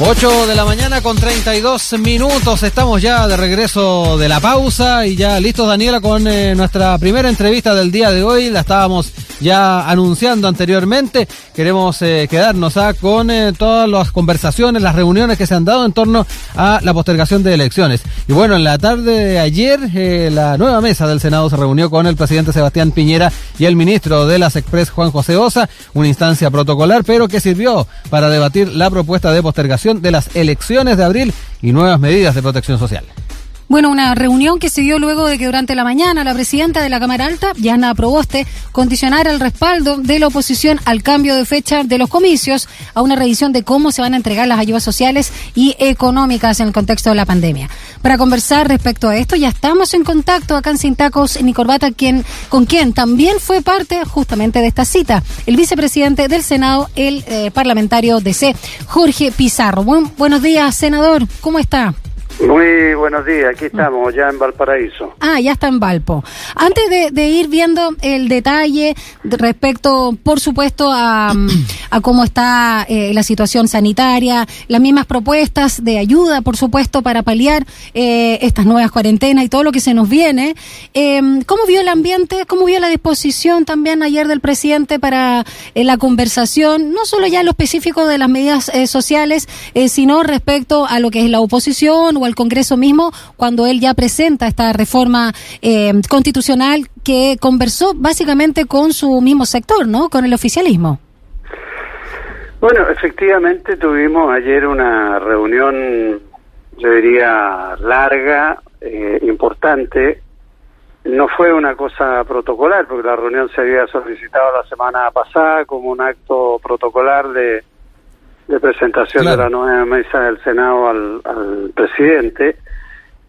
8 de la mañana con 32 minutos. Estamos ya de regreso de la pausa y ya listos, Daniela, con eh, nuestra primera entrevista del día de hoy. La estábamos ya anunciando anteriormente. Queremos eh, quedarnos ah, con eh, todas las conversaciones, las reuniones que se han dado en torno a la postergación de elecciones. Y bueno, en la tarde de ayer, la nueva mesa del Senado se reunió con el presidente Sebastián Piñera y el ministro de las Express, Juan José Osa, una instancia protocolar, pero que sirvió para debatir la propuesta de postergación de las elecciones de abril y nuevas medidas de protección social. Bueno, una reunión que se dio luego de que durante la mañana la presidenta de la Cámara Alta, Yana Proboste, condicionara el respaldo de la oposición al cambio de fecha de los comicios, a una revisión de cómo se van a entregar las ayudas sociales y económicas en el contexto de la pandemia. Para conversar respecto a esto, ya estamos en contacto acá en Sin Tacos ni Corbata, quien, con quien también fue parte justamente de esta cita, el vicepresidente del Senado, el eh, parlamentario DC, Jorge Pizarro. buenos días, senador, ¿cómo está? Muy buenos días, aquí estamos, ya en Valparaíso. Ah, ya está en Valpo. Antes de, ir viendo el detalle respecto, por supuesto, a, cómo está eh, la situación sanitaria, las mismas propuestas de ayuda, por supuesto, para paliar eh, estas nuevas cuarentenas y todo lo que se nos viene, eh, ¿cómo vio el ambiente, cómo vio la disposición también ayer del presidente para la conversación, no solo ya en lo específico de las medidas sociales, sino respecto a lo que es la oposición o al Congreso mismo cuando él ya presenta esta reforma eh, constitucional que conversó básicamente con su mismo sector, ¿no? Con el oficialismo. Bueno, efectivamente tuvimos ayer una reunión, yo diría, larga, eh, importante. No fue una cosa protocolar, porque la reunión se había solicitado la semana pasada como un acto protocolar de de presentación de la nueva mesa del Senado al, presidente.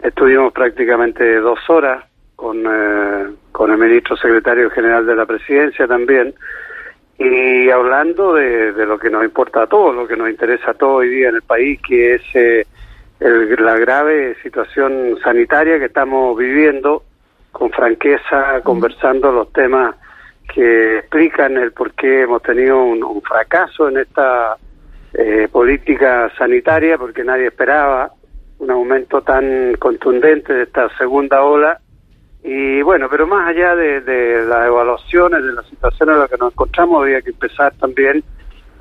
Estuvimos prácticamente dos horas con, eh, con el ministro secretario general de la presidencia también y hablando de, de, lo que nos importa a todos, lo que nos interesa a todos hoy día en el país, que es eh, la grave situación sanitaria que estamos viviendo, con franqueza, conversando los temas que explican el por qué hemos tenido un fracaso en esta eh, política sanitaria, porque nadie esperaba un aumento tan contundente de esta segunda ola. Y bueno, pero más allá de, las evaluaciones, de la situación en la que nos encontramos, había que empezar también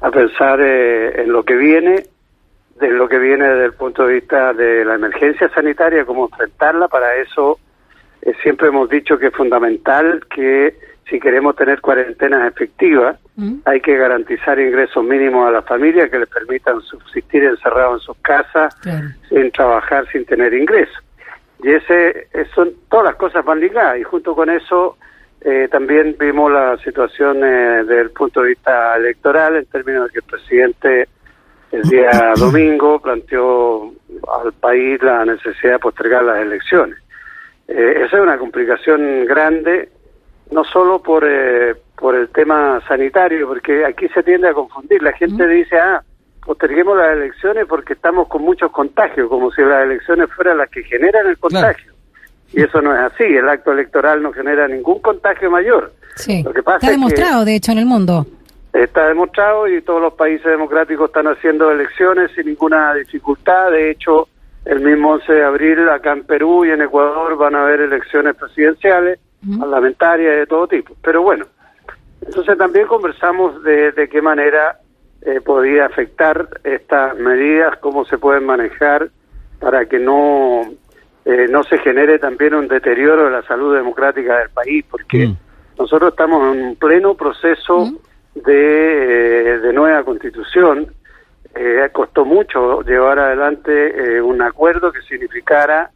a pensar eh, en lo que viene, de lo que viene desde el punto de vista de la emergencia sanitaria, cómo enfrentarla. Para eso eh, siempre hemos dicho que es fundamental que si queremos tener cuarentenas efectivas, mm. hay que garantizar ingresos mínimos a las familias que les permitan subsistir encerrados en sus casas, sin trabajar, sin tener ingresos. Y ese, son todas las cosas van ligadas y junto con eso eh, también vimos la situación eh, desde el punto de vista electoral en términos de que el presidente el día domingo planteó al país la necesidad de postergar las elecciones. Eh, esa es una complicación grande no solo por, eh, por el tema sanitario, porque aquí se tiende a confundir. La gente dice, ah, posterguemos las elecciones porque estamos con muchos contagios, como si las elecciones fueran las que generan el contagio. Y eso no es así, el acto electoral no genera ningún contagio mayor. Sí, Lo que pasa está demostrado, de hecho, en el mundo. Está demostrado y todos los países democráticos están haciendo elecciones sin ninguna dificultad. De hecho, el mismo 11 de abril acá en Perú y en Ecuador van a haber elecciones presidenciales parlamentaria de todo tipo. Pero bueno, entonces también conversamos de, de qué manera eh, podía afectar estas medidas, cómo se pueden manejar para que no, eh, no se genere también un deterioro de la salud democrática del país, porque mm. nosotros estamos en un pleno proceso de, eh, de nueva constitución. costó mucho llevar adelante un acuerdo que significara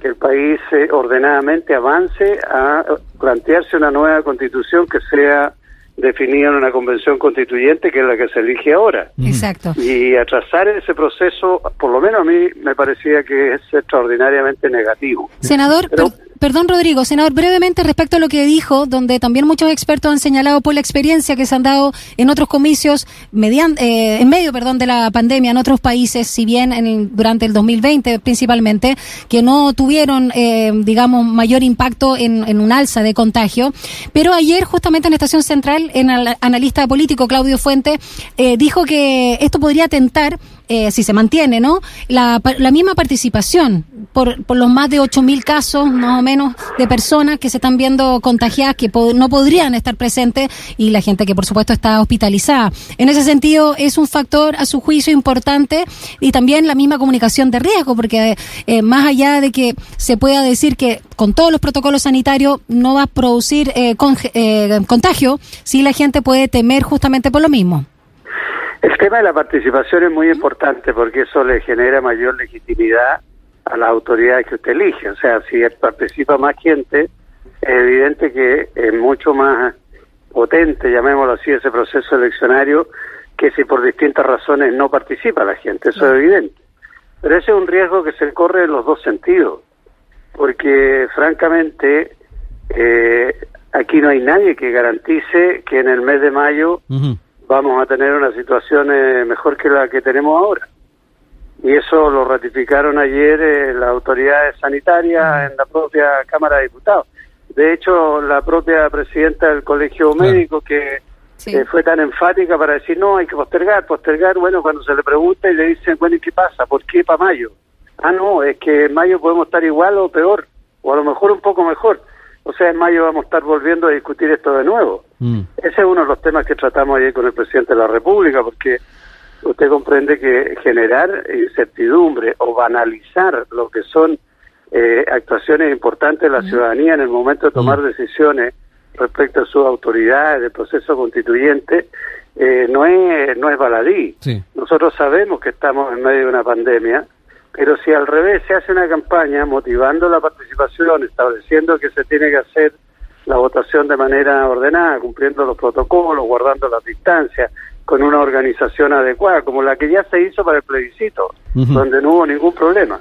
que el país eh, ordenadamente avance a plantearse una nueva constitución que sea definida en una convención constituyente que es la que se elige ahora. Exacto. Y atrasar ese proceso, por lo menos a mí me parecía que es extraordinariamente negativo. Senador, Perdón, Rodrigo, senador, brevemente respecto a lo que dijo, donde también muchos expertos han señalado por la experiencia que se han dado en otros comicios eh, en medio, perdón, de la pandemia en otros países, si bien en durante el 2020 principalmente, que no tuvieron, eh, digamos, mayor impacto en, en, un alza de contagio. Pero ayer, justamente en Estación Central, en el analista político Claudio Fuente eh, dijo que esto podría atentar eh, si se mantiene, ¿no? La, la misma participación por, por los más de 8.000 casos, más o menos, de personas que se están viendo contagiadas que no podrían estar presentes y la gente que, por supuesto, está hospitalizada. En ese sentido, es un factor, a su juicio, importante y también la misma comunicación de riesgo, porque eh, más allá de que se pueda decir que con todos los protocolos sanitarios no va a producir eh, eh, contagio, sí la gente puede temer justamente por lo mismo. El tema de la participación es muy importante porque eso le genera mayor legitimidad a las autoridades que usted elige. O sea, si participa más gente, es evidente que es mucho más potente, llamémoslo así, ese proceso eleccionario que si por distintas razones no participa la gente. Eso es evidente. Pero ese es un riesgo que se corre en los dos sentidos. Porque, francamente, eh, aquí no hay nadie que garantice que en el mes de mayo vamos a tener una situación eh, mejor que la que tenemos ahora. Y eso lo ratificaron ayer eh, las autoridades sanitarias en la propia Cámara de Diputados. De hecho, la propia presidenta del Colegio Médico, que eh, fue tan enfática para decir, no, hay que postergar, postergar, bueno, cuando se le pregunta y le dicen, bueno, ¿y qué pasa? ¿Por qué para mayo? Ah, no, es que en mayo podemos estar igual o peor, o a lo mejor un poco mejor. O sea, en mayo vamos a estar volviendo a discutir esto de nuevo. Mm. Ese es uno de los temas que tratamos ayer con el presidente de la República, porque usted comprende que generar incertidumbre o banalizar lo que son eh, actuaciones importantes de la ciudadanía en el momento de tomar decisiones respecto a sus autoridades del proceso constituyente eh, no es no es baladí. Nosotros sabemos que estamos en medio de una pandemia pero si al revés se hace una campaña motivando la participación, estableciendo que se tiene que hacer la votación de manera ordenada, cumpliendo los protocolos, guardando las distancias, con una organización adecuada, como la que ya se hizo para el plebiscito, donde no hubo ningún problema.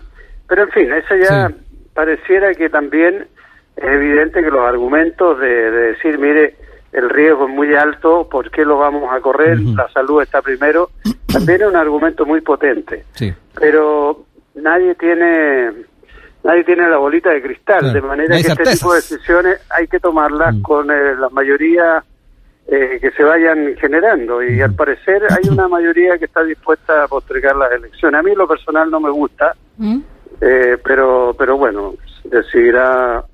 Pero en fin, eso ya pareciera que también es evidente que los argumentos de, decir, mire, el riesgo es muy alto, ¿por qué lo vamos a correr? La salud está primero, también es un argumento muy potente. Sí. Pero nadie tiene nadie tiene la bolita de cristal, de manera que este tipo de decisiones hay que tomarlas mm. con eh, la mayoría eh, que se vayan generando. Y al parecer hay una mayoría que está dispuesta a postergar las elecciones. A mí lo personal no me gusta, mm. eh, pero pero bueno, decidirá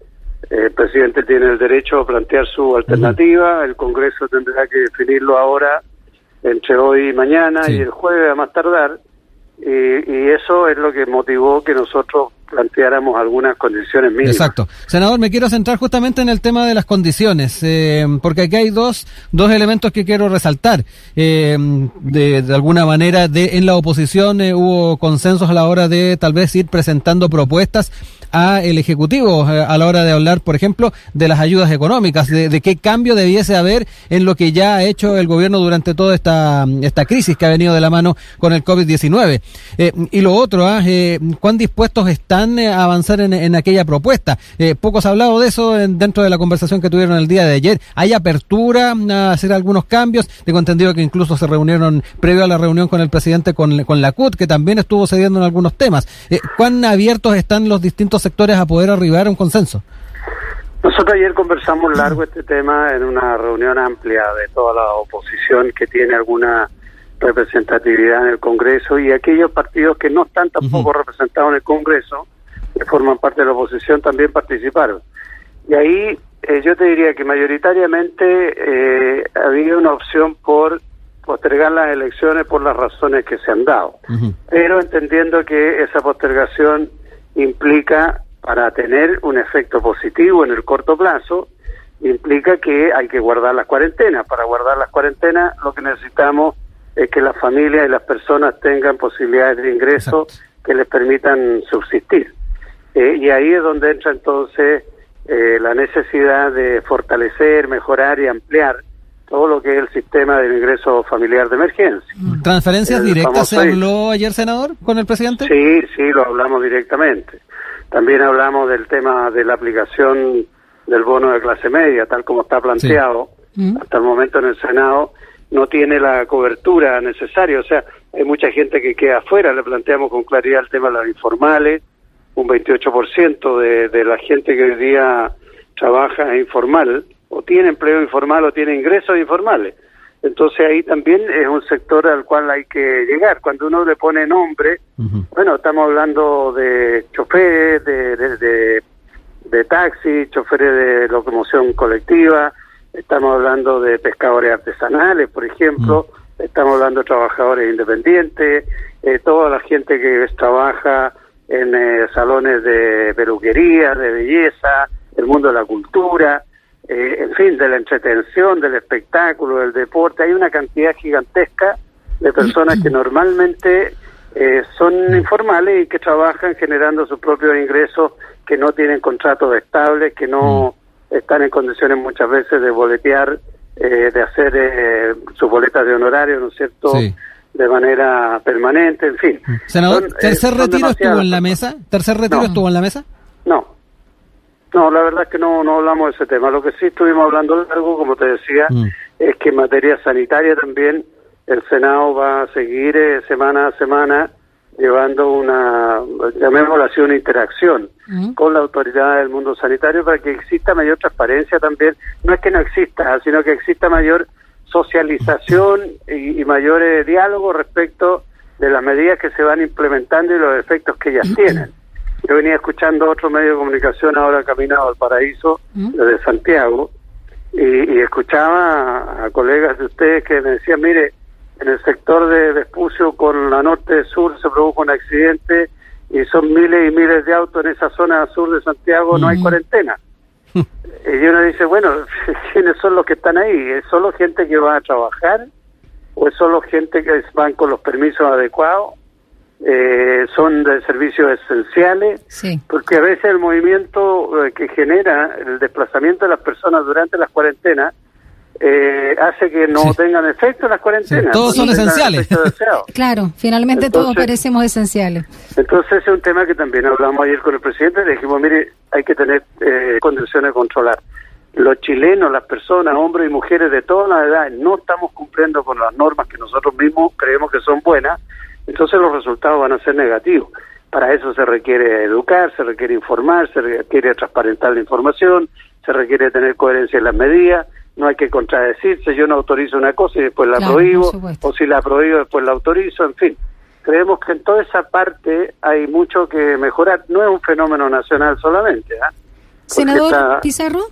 el presidente tiene el derecho a plantear su alternativa, el Congreso tendrá que definirlo ahora entre hoy y mañana y el jueves a más tardar. Y, eso es lo que motivó que nosotros planteáramos algunas condiciones mínimas. Exacto. Senador, me quiero centrar justamente en el tema de las condiciones, eh, porque aquí hay dos, dos elementos que quiero resaltar. Eh, de, alguna manera, de, en la oposición eh, hubo consensos a la hora de tal vez ir presentando propuestas a el Ejecutivo eh, a la hora de hablar, por ejemplo, de las ayudas económicas, de, qué cambio debiese haber en lo que ya ha hecho el gobierno durante toda esta, esta crisis que ha venido de la mano con el COVID-19. Eh, y lo otro, ¿ah? eh, ¿cuán dispuestos están a avanzar en, aquella propuesta? poco se ha hablado de eso dentro de la conversación que tuvieron el día de ayer. ¿Hay apertura a hacer algunos cambios? Tengo entendido que incluso se reunieron previo a la reunión con el presidente con, con la CUT, que también estuvo cediendo en algunos temas. ¿Cuán abiertos están los distintos sectores a poder arribar a un consenso. Nosotros ayer conversamos largo este tema en una reunión amplia de toda la oposición que tiene alguna representatividad en el Congreso y aquellos partidos que no están tampoco representados en el Congreso, que forman parte de la oposición, también participaron. Y ahí eh, yo te diría que mayoritariamente eh, había una opción por postergar las elecciones por las razones que se han dado, pero entendiendo que esa postergación implica, para tener un efecto positivo en el corto plazo, implica que hay que guardar las cuarentenas. Para guardar las cuarentenas lo que necesitamos es que las familias y las personas tengan posibilidades de ingreso que les permitan subsistir. Eh, y ahí es donde entra entonces eh, la necesidad de fortalecer, mejorar y ampliar todo lo que es el sistema del ingreso familiar de emergencia. ¿Transferencias directas se habló ayer, senador, con el presidente? Sí, sí, lo hablamos directamente. También hablamos del tema de la aplicación del bono de clase media, tal como está planteado mm. hasta el momento en el Senado, no tiene la cobertura necesaria. O sea, hay mucha gente que queda afuera. Le planteamos con claridad el tema de las informales. Un 28% de, de la gente que hoy día trabaja es informal o tiene empleo informal o tiene ingresos informales. Entonces ahí también es un sector al cual hay que llegar. Cuando uno le pone nombre, bueno, estamos hablando de choferes, de, de, de, taxi, choferes de locomoción colectiva, estamos hablando de pescadores artesanales, por ejemplo, estamos hablando de trabajadores independientes, eh, toda la gente que trabaja en eh, salones de peluquería, de belleza, el mundo de la cultura, eh, en fin, de la entretención, del espectáculo, del deporte. Hay una cantidad gigantesca de personas que normalmente eh, son informales y que trabajan generando sus propios ingresos, que no tienen contratos estables, que no mm. están en condiciones muchas veces de boletear, eh, de hacer sus boletas de honorario, ¿no es cierto? De manera permanente, en fin. Senador, ¿tercer retiro estuvo en la mesa? ¿Tercer retiro estuvo en la mesa? No, no, la verdad es que no, no hablamos de ese tema. Lo que sí estuvimos hablando largo, como te decía, mm. es que en materia sanitaria también el Senado va a seguir eh, semana a semana llevando una, llamémoslo así, una interacción mm. con la autoridad del mundo sanitario para que exista mayor transparencia también. No es que no exista, sino que exista mayor socialización y, mayor eh, diálogo respecto de las medidas que se van implementando y los efectos que ellas tienen. Yo venía escuchando otro medio de comunicación ahora caminado al paraíso ¿Mm? desde Santiago y, escuchaba a, colegas de ustedes que me decían, mire, en el sector de Vespucio con la norte-sur se produjo un accidente y son miles y miles de autos en esa zona sur de Santiago, no hay ¿Mm? cuarentena. y uno dice, bueno, ¿quiénes son los que están ahí? ¿Es solo gente que va a trabajar? ¿O es solo gente que van con los permisos adecuados? Eh, son de servicios esenciales, porque a veces el movimiento eh, que genera el desplazamiento de las personas durante las cuarentenas eh, hace que no tengan efecto las cuarentenas. todos son esenciales. claro, finalmente todos parecemos esenciales. Entonces es un tema que también hablamos ayer con el presidente, le dijimos, mire, hay que tener eh, condiciones de controlar. Los chilenos, las personas, hombres y mujeres de todas las edades, no estamos cumpliendo con las normas que nosotros mismos creemos que son buenas entonces los resultados van a ser negativos. Para eso se requiere educar, se requiere informar, se requiere transparentar la información, se requiere tener coherencia en las medidas, no hay que contradecirse, yo no autorizo una cosa y después la prohíbo, o si la prohíbo después la autorizo, en fin. Creemos que en toda esa parte hay mucho que mejorar, no es un fenómeno nacional solamente. ¿ah? Senador Pizarro.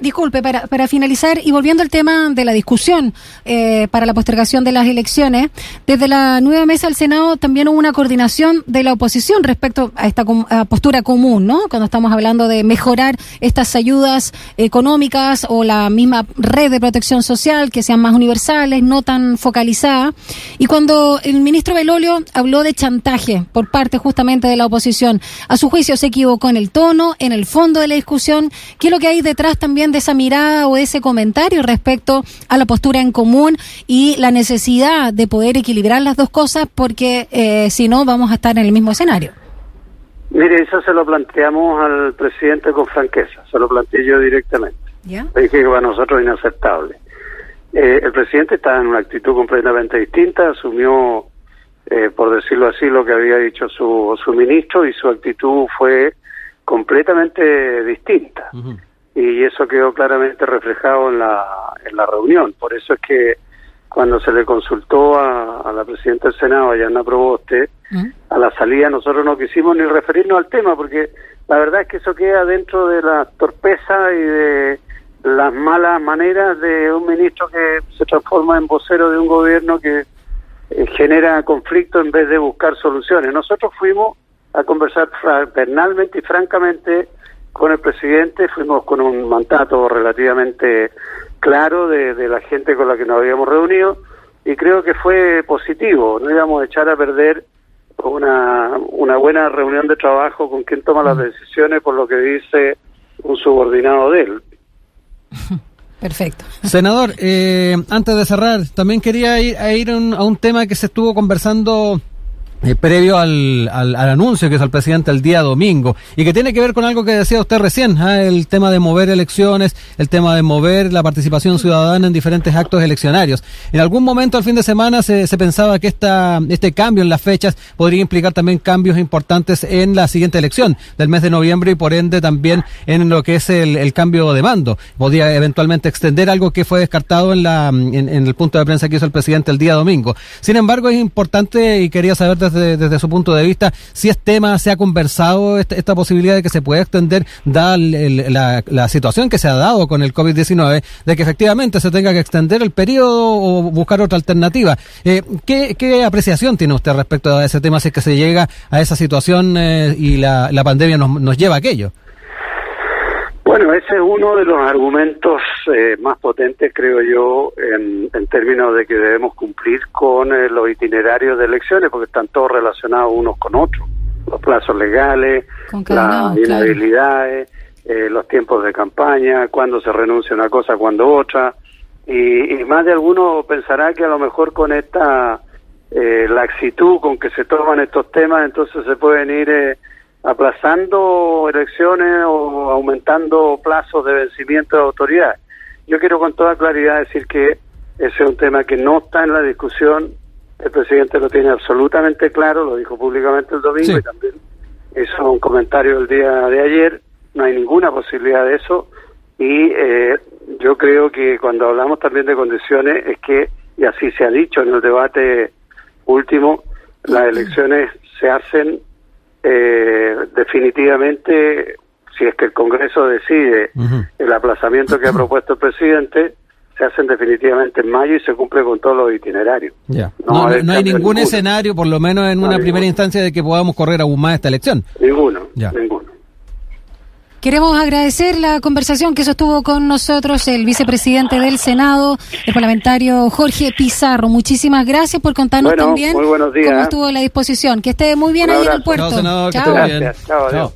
Disculpe, para, para finalizar y volviendo al tema de la discusión eh, para la postergación de las elecciones, desde la nueva mesa del Senado también hubo una coordinación de la oposición respecto a esta postura común, ¿no? Cuando estamos hablando de mejorar estas ayudas económicas o la misma red de protección social, que sean más universales, no tan focalizadas. Y cuando el ministro Belolio habló de chantaje por parte justamente de la oposición, a su juicio se equivocó en el tono, en el fondo de la discusión, ¿qué es lo que hay detrás también de esa mirada o de ese comentario respecto a la postura en común y la necesidad de poder equilibrar las dos cosas porque eh, si no vamos a estar en el mismo escenario. Mire, eso se lo planteamos al presidente con franqueza, se lo planteé yo directamente. ¿Ya? Dije que para nosotros es inaceptable. Eh, el presidente está en una actitud completamente distinta, asumió, eh, por decirlo así, lo que había dicho su, su ministro y su actitud fue completamente distinta y eso quedó claramente reflejado en la, en la reunión. Por eso es que cuando se le consultó a, la presidenta del Senado, Yana Proboste, ¿Mm? a la salida nosotros no quisimos ni referirnos al tema, porque la verdad es que eso queda dentro de la torpeza y de las malas maneras de un ministro que se transforma en vocero de un gobierno que eh, genera conflicto en vez de buscar soluciones. Nosotros fuimos a conversar fraternalmente y francamente con el presidente, fuimos con un mandato relativamente claro de, la gente con la que nos habíamos reunido y creo que fue positivo, no íbamos a echar a perder una, una buena reunión de trabajo con quien toma las mm. decisiones por lo que dice un subordinado de él. Perfecto. Senador, eh, antes de cerrar, también quería ir, a ir a un tema que se estuvo conversando eh, previo al, al, anuncio que hizo el presidente el día domingo y que tiene que ver con algo que decía usted recién, ¿ah? el tema de mover elecciones, el tema de mover la participación ciudadana en diferentes actos eleccionarios. En algún momento al fin de semana se, se pensaba que esta, este cambio en las fechas podría implicar también cambios importantes en la siguiente elección del mes de noviembre y por ende también en lo que es el, el cambio de mando. Podría eventualmente extender algo que fue descartado en, la, en, en el punto de prensa que hizo el presidente el día domingo. Sin embargo, es importante y quería saber desde, su punto de vista, si es tema, se ha conversado esta, posibilidad de que se pueda extender, dada la, situación que se ha dado con el COVID-19, de que efectivamente se tenga que extender el periodo o buscar otra alternativa. Eh, ¿qué, apreciación tiene usted respecto a ese tema si es que se llega a esa situación eh, y la, pandemia nos lleva a aquello? Bueno, ese es uno de los argumentos eh, más potentes, creo yo, en, términos de que debemos cumplir con eh, los itinerarios de elecciones, porque están todos relacionados unos con otros. Los plazos legales, las inhabilidades, eh, los tiempos de campaña, cuándo se renuncia una cosa, cuándo otra. Y, y, más de alguno pensará que a lo mejor con esta laxitud con que se toman estos temas, entonces se pueden ir aplazando elecciones o aumentando plazos de vencimiento de autoridad. Yo quiero con toda claridad decir que ese es un tema que no está en la discusión. El presidente lo tiene absolutamente claro, lo dijo públicamente el domingo y también hizo un comentario el día de ayer. No hay ninguna posibilidad de eso. Y eh, yo creo que cuando hablamos también de condiciones es que, y así se ha dicho en el debate último, las elecciones se hacen eh, definitivamente, si es que el Congreso decide el aplazamiento que ha propuesto el presidente, se hacen definitivamente en mayo y se cumple con todos los itinerarios. No, hay ningún escenario, por lo menos en una primera instancia, de que podamos correr aún más esta elección. Ninguno, ninguno. Queremos agradecer la conversación que sostuvo con nosotros el vicepresidente del Senado, el parlamentario Jorge Pizarro. Muchísimas gracias por contarnos también cómo estuvo la disposición. Que esté muy bien ahí en el puerto. Chao.